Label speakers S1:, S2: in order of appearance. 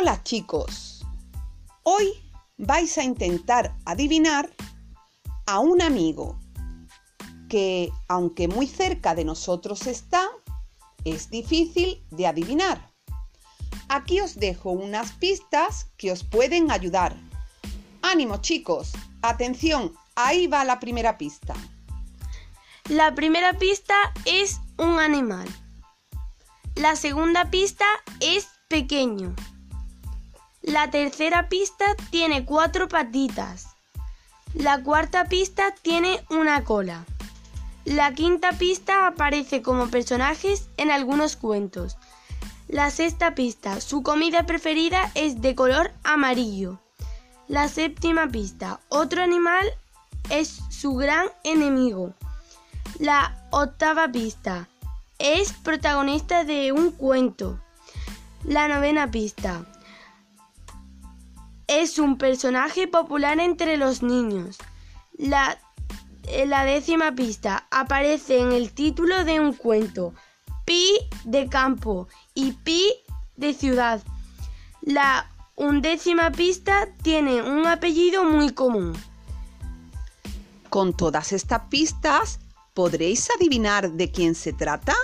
S1: Hola chicos, hoy vais a intentar adivinar a un amigo que, aunque muy cerca de nosotros está, es difícil de adivinar. Aquí os dejo unas pistas que os pueden ayudar. Ánimo chicos, atención, ahí va la primera pista.
S2: La primera pista es un animal. La segunda pista es pequeño. La tercera pista tiene cuatro patitas. La cuarta pista tiene una cola. La quinta pista aparece como personajes en algunos cuentos. La sexta pista, su comida preferida es de color amarillo. La séptima pista, otro animal es su gran enemigo. La octava pista, es protagonista de un cuento. La novena pista, es un personaje popular entre los niños. La, décima pista aparece en el título de un cuento. Pi de campo y Pi de ciudad. La undécima pista tiene un apellido muy común.
S1: Con todas estas pistas, ¿podréis adivinar de quién se trata?